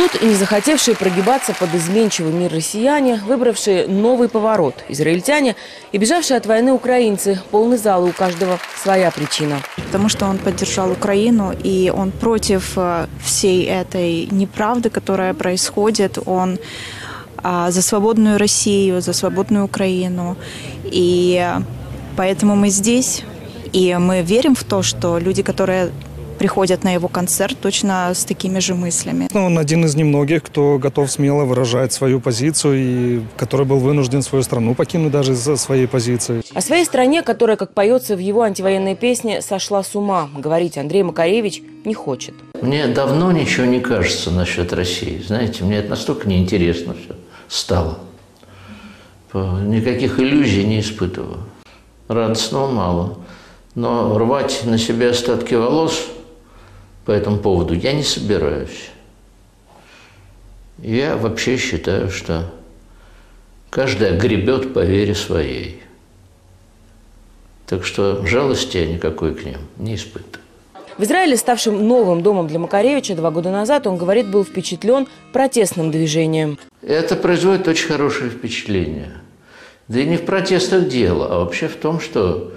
Тут и не захотевшие прогибаться под изменчивый мир россияне, выбравшие новый поворот – израильтяне и бежавшие от войны украинцы. Полный зал, у каждого своя причина. Потому что он поддержал Украину, и он против э, всей этой неправды, которая происходит. Он за свободную Россию, за свободную Украину. И поэтому мы здесь, и мы верим в то, что люди, которые приходят на его концерт точно с такими же мыслями. Ну, Он один из немногих, кто готов смело выражать свою позицию и который был вынужден свою страну покинуть даже из-за своей позиции. О своей стране, которая, как поется в его антивоенной песне, сошла с ума, говорить Андрей Макаревич не хочет. Мне давно ничего не кажется насчет России. Знаете, мне это настолько неинтересно все стало. Никаких иллюзий не испытываю. Радостного мало. Но рвать на себе остатки волос по этому поводу я не собираюсь. Я вообще считаю, что каждый гребет по вере своей. Так что жалости я никакой к ним не испытываю. В Израиле, ставшем новым домом для Макаревича два года назад, он, говорит, был впечатлен протестным движением. Это производит очень хорошее впечатление. Да и не в протестах дело, а вообще в том, что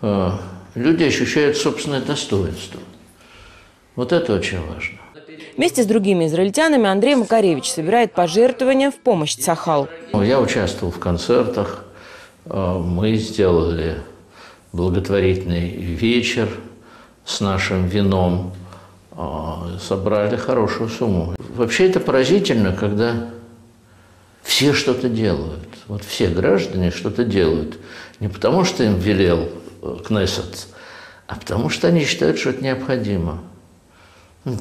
э, люди ощущают собственное достоинство. Вот это очень важно. Вместе с другими израильтянами Андрей Макаревич собирает пожертвования в помощь Цахал. Я участвовал в концертах, э, мы сделали благотворительный вечер с нашим вином, э, собрали хорошую сумму. Вообще это поразительно, когда все что-то делают. Вот все граждане что-то делают. Не потому, что им велел э, Кнессет, а потому что они считают, что это необходимо.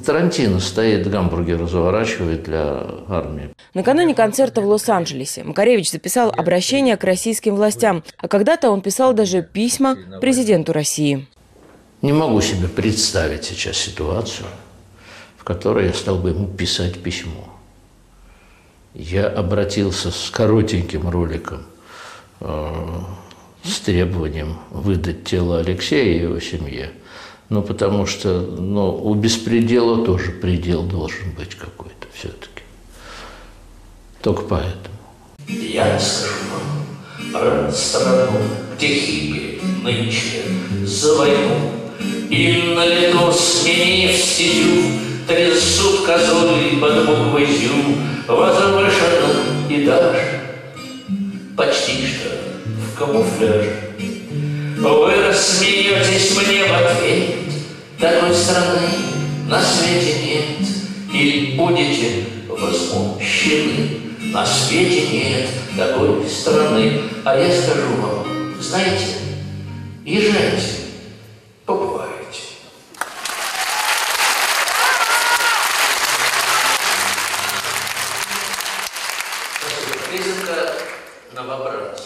Тарантино стоит, гамбургер заворачивает для армии. Накануне концерта в Лос-Анджелесе Макаревич записал обращение к российским властям, а когда-то он писал даже письма президенту России. Не могу себе представить сейчас ситуацию, в которой я стал бы ему писать письмо. Я обратился с коротеньким роликом э, с требованием выдать тело Алексея и его семье – ну, потому что ну, у беспредела тоже предел должен быть какой-то все-таки. Только поэтому. Я расскажу вам про страну, где хиби нынче за войну. И на лету сменив стезю, трясут козой под буквой возвышенным и даже почти что в камуфляже. Вы рассмеетесь мне в ответ, такой страны на свете нет, И будете возмущены. На свете нет такой страны. А я скажу вам, знаете, езжайте na Labrança.